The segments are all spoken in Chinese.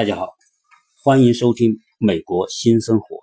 大家好，欢迎收听美国新生活。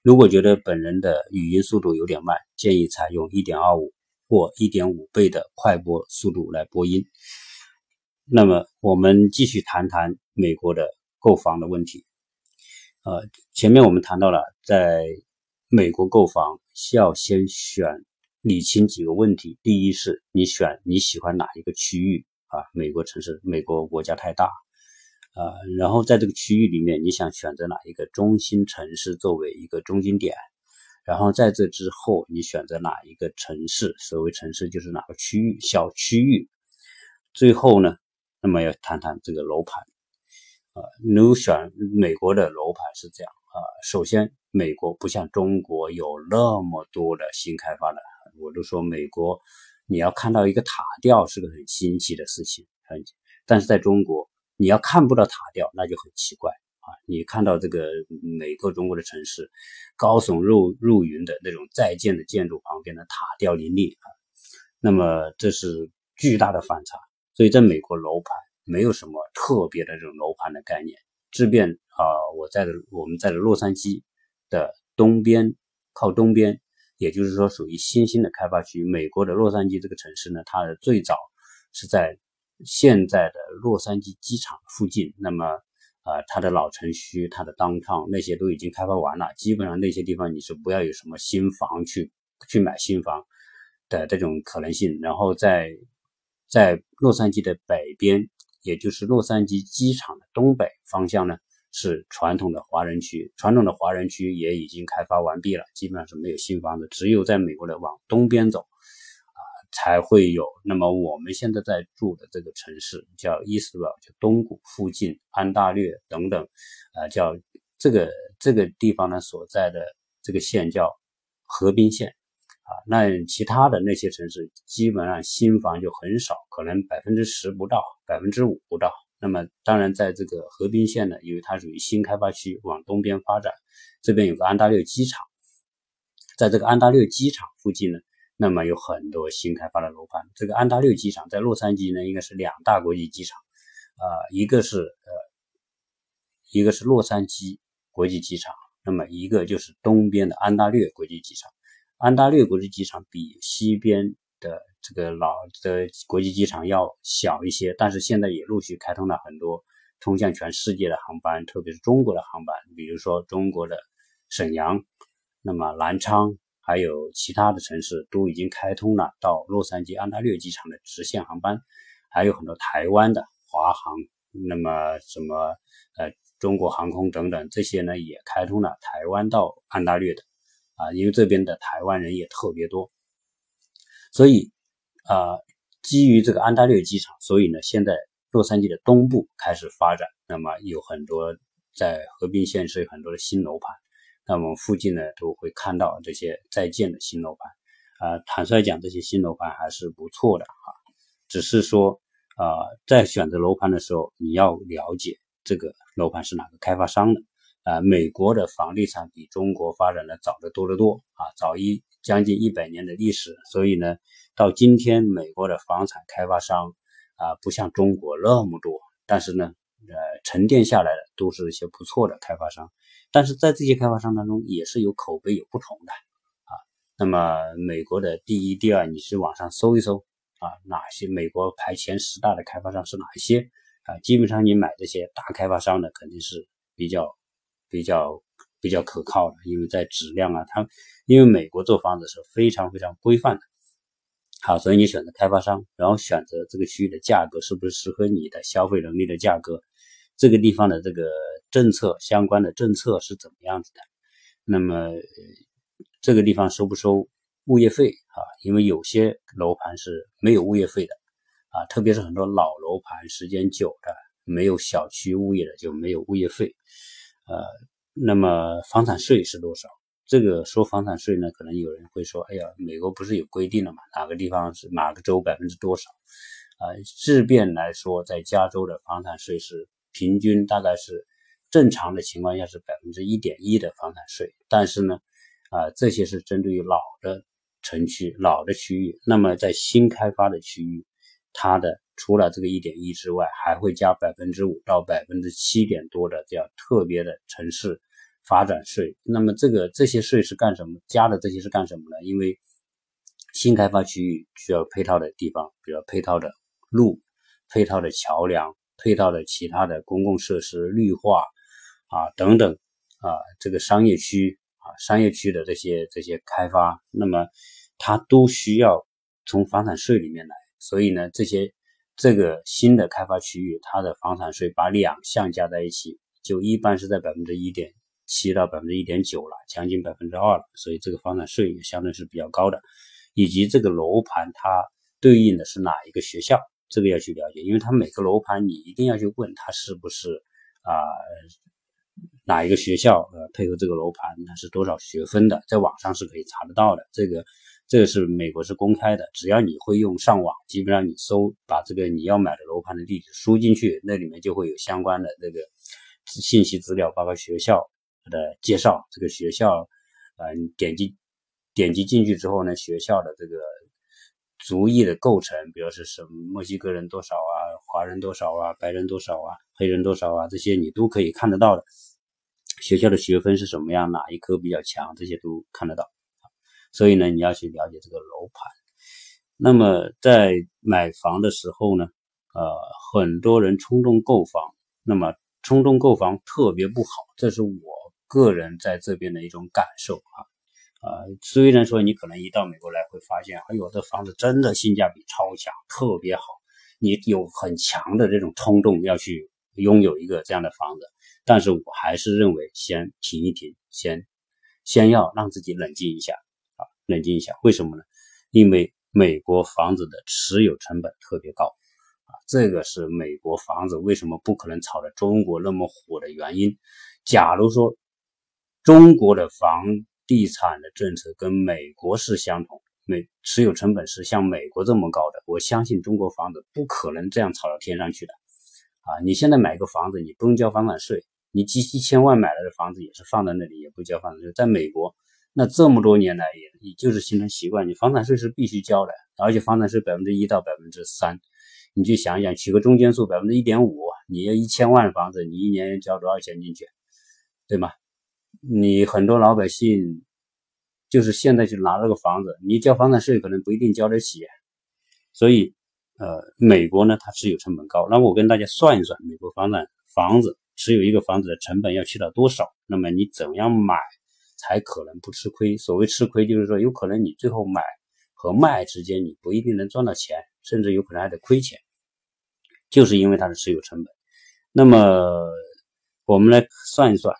如果觉得本人的语音速度有点慢，建议采用1.25或1.5倍的快播速度来播音。那么，我们继续谈谈美国的购房的问题。呃，前面我们谈到了，在美国购房需要先选理清几个问题。第一是你选你喜欢哪一个区域啊？美国城市，美国国家太大。啊，然后在这个区域里面，你想选择哪一个中心城市作为一个中心点？然后在这之后，你选择哪一个城市？所谓城市就是哪个区域、小区域。最后呢，那么要谈谈这个楼盘。啊，你选美国的楼盘是这样啊，首先美国不像中国有那么多的新开发的，我都说美国你要看到一个塔吊是个很新奇的事情，很，但是在中国。你要看不到塔吊，那就很奇怪啊！你看到这个每个中国的城市，高耸入入云的那种在建的建筑旁边的塔吊林立啊，那么这是巨大的反差。所以在美国楼盘没有什么特别的这种楼盘的概念。即便啊，我在的我们在的洛杉矶的东边，靠东边，也就是说属于新兴的开发区。美国的洛杉矶这个城市呢，它的最早是在。现在的洛杉矶机场附近，那么啊，它的老城区、它的当趟那些都已经开发完了，基本上那些地方你是不要有什么新房去去买新房的这种可能性。然后在在洛杉矶的北边，也就是洛杉矶机场的东北方向呢，是传统的华人区，传统的华人区也已经开发完毕了，基本上是没有新房子，只有在美国的往东边走。才会有。那么我们现在在住的这个城市叫伊斯堡，就东谷附近安大略等等，啊，叫这个这个地方呢所在的这个县叫河滨县，啊，那其他的那些城市基本上新房就很少，可能百分之十不到，百分之五不到。那么当然在这个河滨县呢，因为它属于新开发区，往东边发展，这边有个安大略机场，在这个安大略机场附近呢。那么有很多新开发的楼盘。这个安大略机场在洛杉矶呢，应该是两大国际机场，啊，一个是呃，一个是洛杉矶国际机场，那么一个就是东边的安大略国际机场。安大略国际机场比西边的这个老的国际机场要小一些，但是现在也陆续开通了很多通向全世界的航班，特别是中国的航班，比如说中国的沈阳，那么南昌。还有其他的城市都已经开通了到洛杉矶安大略机场的直线航班，还有很多台湾的华航，那么什么呃中国航空等等这些呢也开通了台湾到安大略的啊，因为这边的台湾人也特别多，所以啊基于这个安大略机场，所以呢现在洛杉矶的东部开始发展，那么有很多在河滨县是有很多的新楼盘。那我们附近呢都会看到这些在建的新楼盘，啊，坦率讲，这些新楼盘还是不错的啊。只是说，啊，在选择楼盘的时候，你要了解这个楼盘是哪个开发商的。啊，美国的房地产比中国发展的早得多得多啊，早一将近一百年的历史。所以呢，到今天美国的房产开发商啊，不像中国那么多，但是呢，呃，沉淀下来的都是一些不错的开发商。但是在这些开发商当中，也是有口碑有不同的啊。那么美国的第一、第二，你去网上搜一搜啊，哪些美国排前十大的开发商是哪一些啊？基本上你买这些大开发商的肯定是比较比较比较可靠的，因为在质量啊，它因为美国做房子是非常非常规范的。好，所以你选择开发商，然后选择这个区域的价格是不是适合你的消费能力的价格，这个地方的这个。政策相关的政策是怎么样子的？那么这个地方收不收物业费啊？因为有些楼盘是没有物业费的啊，特别是很多老楼盘时间久的，没有小区物业的就没有物业费。呃，那么房产税是多少？这个说房产税呢，可能有人会说，哎呀，美国不是有规定了吗？哪个地方是哪个州百分之多少？啊，质变来说，在加州的房产税是平均大概是。正常的情况下是百分之一点一的房产税，但是呢，啊，这些是针对于老的城区、老的区域。那么在新开发的区域，它的除了这个一点一之外，还会加百分之五到百分之七点多的这样特别的城市发展税。那么这个这些税是干什么？加的这些是干什么呢？因为新开发区域需要配套的地方，比如配套的路、配套的桥梁、配套的其他的公共设施、绿化啊等等啊，这个商业区啊，商业区的这些这些开发，那么它都需要从房产税里面来。所以呢，这些这个新的开发区域，它的房产税把两项加在一起，就一般是在百分之一点七到百分之一点九了，将近百分之二了。所以这个房产税也相对是比较高的。以及这个楼盘它对应的是哪一个学校，这个要去了解，因为它每个楼盘你一定要去问它是不是啊哪一个学校呃配合这个楼盘它是多少学分的，在网上是可以查得到的。这个这个是美国是公开的，只要你会用上网，基本上你搜把这个你要买的楼盘的地址输进去，那里面就会有相关的这个信息资料，包括学校的介绍，这个学校呃点击。点击进去之后呢，学校的这个族裔的构成，比如是什么墨西哥人多少啊，华人多少啊，白人多少啊，黑人多少啊，这些你都可以看得到的。学校的学分是什么样，哪一科比较强，这些都看得到。所以呢，你要去了解这个楼盘。那么在买房的时候呢，呃，很多人冲动购房，那么冲动购房特别不好，这是我个人在这边的一种感受啊。啊，虽然说你可能一到美国来会发现，哎呦，这房子真的性价比超强，特别好，你有很强的这种冲动要去拥有一个这样的房子。但是我还是认为先停一停，先先要让自己冷静一下啊，冷静一下。为什么呢？因为美国房子的持有成本特别高啊，这个是美国房子为什么不可能炒的中国那么火的原因。假如说中国的房，地产的政策跟美国是相同，美持有成本是像美国这么高的，我相信中国房子不可能这样炒到天上去的，啊，你现在买个房子，你不用交房产税，你几几千万买来的房子也是放在那里，也不交房产税。在美国，那这么多年来也也就是形成习惯，你房产税是必须交的，而且房产税百分之一到百分之三，你去想一想，取个中间数百分之一点五，你要一千万的房子，你一年交多少钱进去，对吗？你很多老百姓就是现在就拿这个房子，你交房产税可能不一定交得起，所以呃，美国呢它持有成本高。那我跟大家算一算，美国房产房子持有一个房子的成本要去到多少？那么你怎么样买才可能不吃亏？所谓吃亏，就是说有可能你最后买和卖之间你不一定能赚到钱，甚至有可能还得亏钱，就是因为它的持有成本。那么我们来算一算。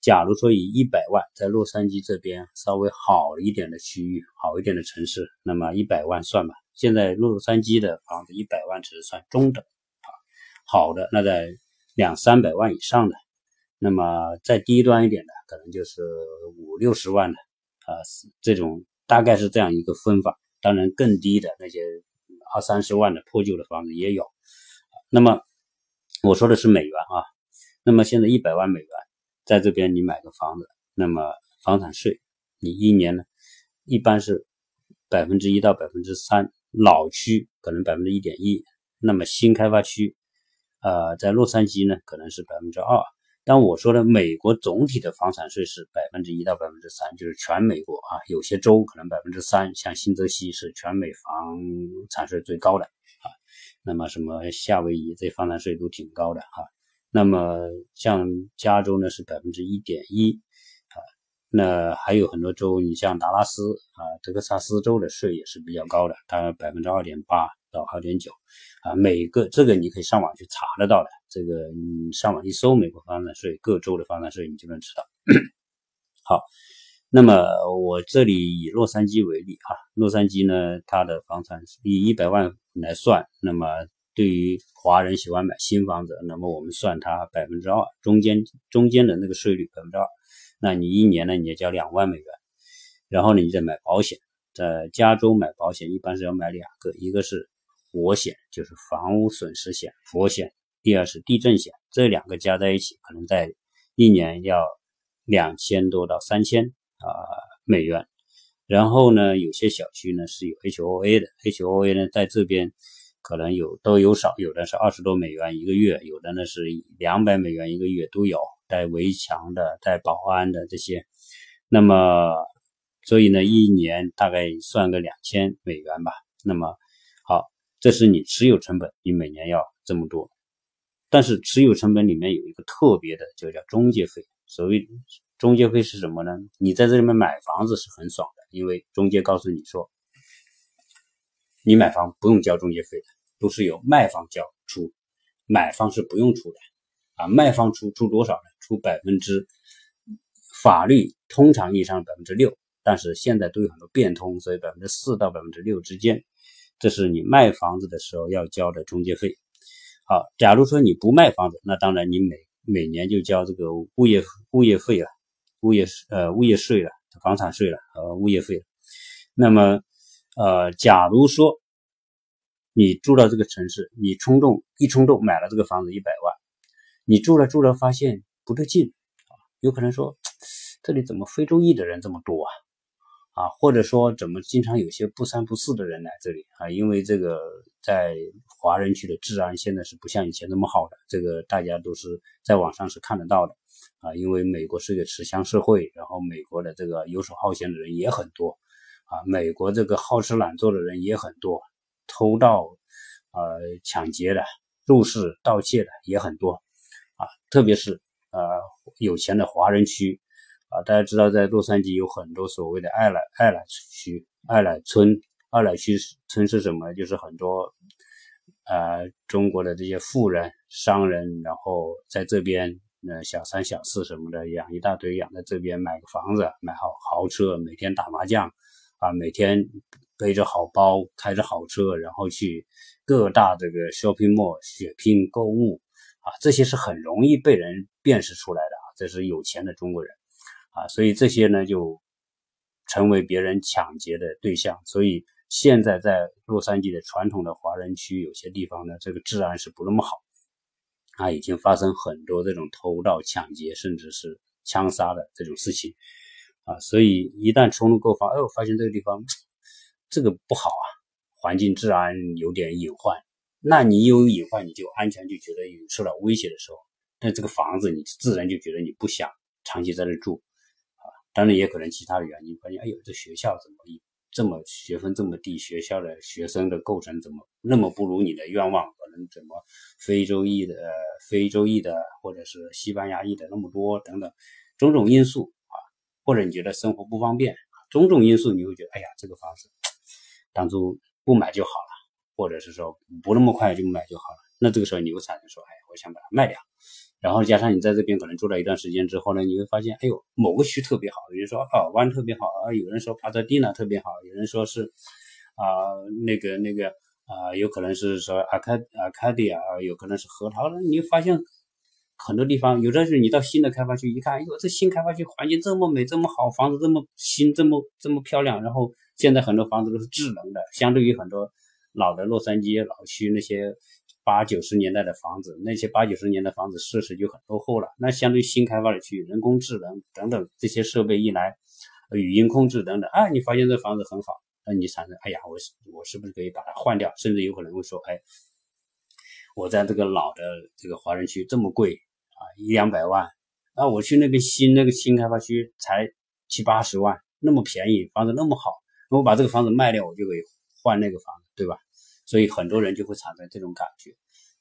假如说以一百万在洛杉矶这边稍微好一点的区域，好一点的城市，那么一百万算吧。现在洛杉矶的房子一百万只是算中等啊，好的那在两三百万以上的，那么再低端一点的可能就是五六十万的啊，这种大概是这样一个分法。当然更低的那些二三十万的破旧的房子也有。那么我说的是美元啊，那么现在一百万美元。在这边你买个房子，那么房产税你一年呢，一般是百分之一到百分之三，老区可能百分之一点一，那么新开发区，呃，在洛杉矶呢可能是百分之二。但我说的美国总体的房产税是百分之一到百分之三，就是全美国啊，有些州可能百分之三，像新泽西是全美房产税最高的啊，那么什么夏威夷这房产税都挺高的哈。那么像加州呢是百分之一点一啊，那还有很多州，你像达拉斯啊、德克萨斯州的税也是比较高的，它百分之二点八到二点九啊，每个这个你可以上网去查得到的，这个你上网一搜美国房产税各州的房产税，你就能知道。好，那么我这里以洛杉矶为例啊，洛杉矶呢它的房产以一百万来算，那么。对于华人喜欢买新房子，那么我们算它百分之二，中间中间的那个税率百分之二，那你一年呢你要交两万美元，然后呢你再买保险，在加州买保险一般是要买两个，一个是火险，就是房屋损失险，火险，第二是地震险，这两个加在一起可能在一年要两千多到三千啊美元，然后呢有些小区呢是有 HOA 的，HOA 呢在这边。可能有都有少，有的是二十多美元一个月，有的呢是两百美元一个月都有，带围墙的、带保安的这些。那么，所以呢，一年大概算个两千美元吧。那么，好，这是你持有成本，你每年要这么多。但是持有成本里面有一个特别的，就叫中介费。所谓中介费是什么呢？你在这里面买房子是很爽的，因为中介告诉你说。你买房不用交中介费的，都是由卖方交出，买方是不用出的啊。卖方出出多少呢？出百分之法律通常意义上百分之六，但是现在都有很多变通，所以百分之四到百分之六之间，这是你卖房子的时候要交的中介费。好，假如说你不卖房子，那当然你每每年就交这个物业物业费了，物业呃物业税了，房产税了和物业费了。那么。呃，假如说你住到这个城市，你冲动一冲动买了这个房子一百万，你住了住了发现不对劲啊，有可能说这里怎么非洲裔的人这么多啊？啊，或者说怎么经常有些不三不四的人来这里啊？因为这个在华人区的治安现在是不像以前那么好的，这个大家都是在网上是看得到的啊。因为美国是个持枪社会，然后美国的这个游手好闲的人也很多。啊，美国这个好吃懒做的人也很多，偷盗、呃抢劫的、入室盗窃的也很多，啊，特别是呃有钱的华人区，啊，大家知道在洛杉矶有很多所谓的爱来爱来区、爱来村、爱来区村是什么？就是很多呃中国的这些富人、商人，然后在这边呃小三小四什么的养一大堆，养在这边买个房子，买好豪车，每天打麻将。啊，每天背着好包，开着好车，然后去各大这个 shopping mall 血拼购物，啊，这些是很容易被人辨识出来的啊，这是有钱的中国人，啊，所以这些呢就成为别人抢劫的对象。所以现在在洛杉矶的传统的华人区，有些地方呢，这个治安是不那么好，啊，已经发生很多这种偷盗、抢劫，甚至是枪杀的这种事情。啊，所以一旦冲入购房，哎，我发现这个地方这个不好啊，环境治安有点隐患。那你有隐患，你就安全就觉得有受到威胁的时候，那这个房子你自然就觉得你不想长期在这住啊。当然也可能其他的原因，发现哎呦，这学校怎么这么学分这么低，学校的学生的构成怎么那么不如你的愿望？可能怎么非洲裔的、非洲裔的或者是西班牙裔的那么多等等种种因素。或者你觉得生活不方便，种种因素你会觉得，哎呀，这个房子当初不买就好了，或者是说不那么快就买就好了。那这个时候你会产生说，哎，我想把它卖掉。然后加上你在这边可能住了一段时间之后呢，你会发现，哎呦，某个区特别好，有人说啊湾特别好啊，有人说帕特蒂娜特别好，有人说是啊那个那个啊，有可能是说阿卡阿卡迪亚，有可能是核桃的，你发现。很多地方，有的是你到新的开发区一看，哎呦，这新开发区环境这么美，这么好，房子这么新，这么这么漂亮。然后现在很多房子都是智能的，相对于很多老的洛杉矶老区那些八九十年代的房子，那些八九十年的房子设施就很落后了。那相对于新开发的区，人工智能等等这些设备一来，语音控制等等，啊，你发现这房子很好，那你产生，哎呀，我我是不是可以把它换掉？甚至有可能会说，哎，我在这个老的这个华人区这么贵。啊，一两百万，那我去那边新那个新开发区才七八十万，那么便宜，房子那么好，那我把这个房子卖掉，我就可以换那个房子，对吧？所以很多人就会产生这种感觉，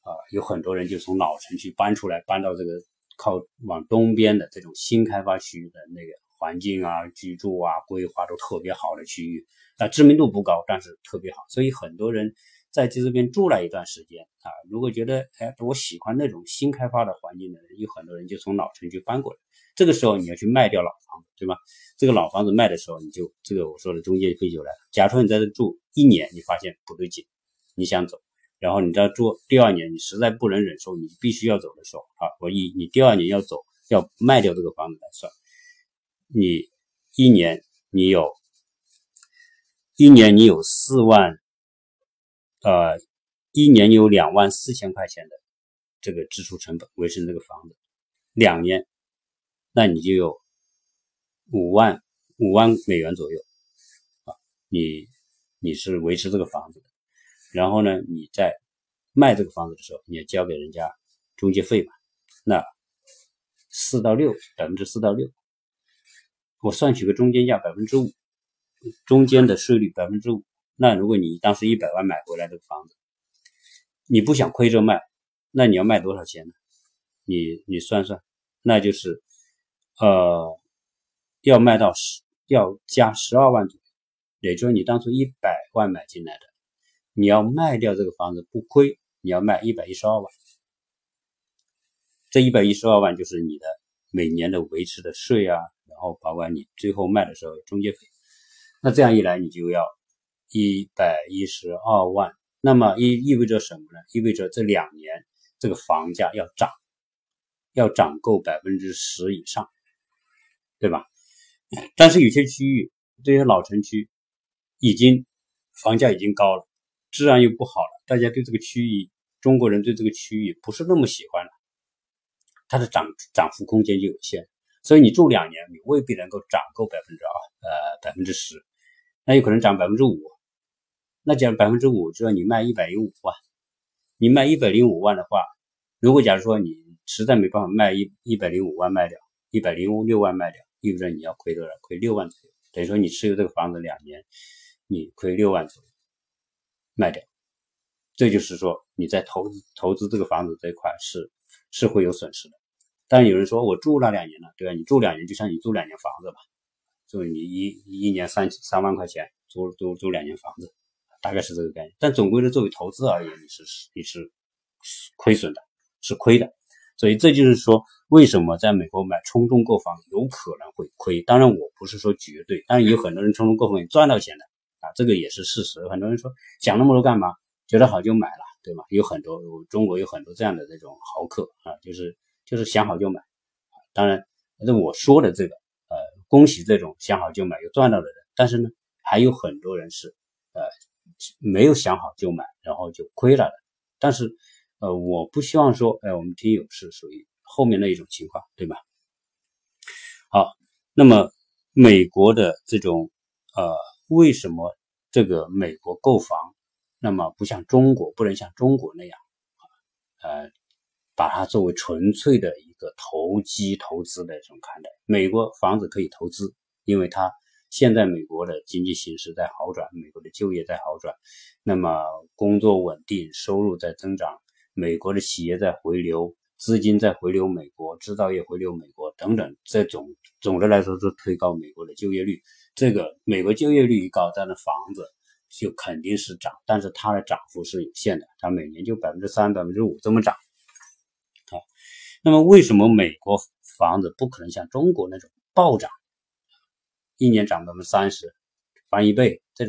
啊，有很多人就从老城区搬出来，搬到这个靠往东边的这种新开发区的那个环境啊、居住啊、规划都特别好的区域，啊，知名度不高，但是特别好，所以很多人。在这边住了一段时间啊，如果觉得哎，我喜欢那种新开发的环境的人，有很多人就从老城区搬过来。这个时候你要去卖掉老房子，对吧？这个老房子卖的时候，你就这个我说的中介费就来了。假如说你在这住一年，你发现不对劲，你想走，然后你在住第二年，你实在不能忍受，你必须要走的时候，啊，我以你第二年要走，要卖掉这个房子来算，你一年你有，一年你有四万。呃，一年有两万四千块钱的这个支出成本维持这个房子，两年，那你就有五万五万美元左右啊，你你是维持这个房子的。然后呢，你在卖这个房子的时候，你要交给人家中介费嘛？那四到六百分之四到六，我算取个中间价百分之五，中间的税率百分之五。那如果你当时一百万买回来这个房子，你不想亏着卖，那你要卖多少钱呢？你你算算，那就是呃要卖到十要加十二万左右，也就是你当初一百万买进来的，你要卖掉这个房子不亏，你要卖一百一十二万。这一百一十二万就是你的每年的维持的税啊，然后包括你最后卖的时候中介费。那这样一来，你就要。一百一十二万，那么意意味着什么呢？意味着这两年这个房价要涨，要涨够百分之十以上，对吧？但是有些区域，这些老城区已经房价已经高了，治安又不好了，大家对这个区域，中国人对这个区域不是那么喜欢了，它的涨涨幅空间就有限，所以你住两年，你未必能够涨够百分之二，呃，百分之十，那有可能涨百分之五。那假如百分之五，就说你卖一百零五万，你卖一百零五万的话，如果假如说你实在没办法卖一一百零五万卖掉，一百零五六万卖掉，意味着你要亏多少？亏六万左右。等于说你持有这个房子两年，你亏六万左右卖掉，这就是说你在投资投资这个房子这一块是是会有损失的。但有人说我住了两年了，对吧？你住两年就像你租两年房子吧，就你一一年三三万块钱租租租两年房子。大概是这个概念，但总归的作为投资而言，你是你是亏损的，是亏的。所以这就是说，为什么在美国买冲动购房有可能会亏？当然，我不是说绝对，但是有很多人冲动购房也赚到钱的啊，这个也是事实。很多人说想那么多干嘛？觉得好就买了，对吧？有很多中国有很多这样的这种豪客啊，就是就是想好就买。当然，那我说的这个，呃，恭喜这种想好就买又赚到的人。但是呢，还有很多人是，呃。没有想好就买，然后就亏了。但是，呃，我不希望说，哎，我们听友是属于后面那一种情况，对吧？好，那么美国的这种，呃，为什么这个美国购房，那么不像中国，不能像中国那样，呃，把它作为纯粹的一个投机投资的这种看待？美国房子可以投资，因为它。现在美国的经济形势在好转，美国的就业在好转，那么工作稳定，收入在增长，美国的企业在回流，资金在回流美国，制造业回流美国等等，这种总的来说是推高美国的就业率。这个美国就业率一高，它的房子就肯定是涨，但是它的涨幅是有限的，它每年就百分之三、百分之五这么涨。好，那么为什么美国房子不可能像中国那种暴涨？一年涨百分之三十，翻一倍，这种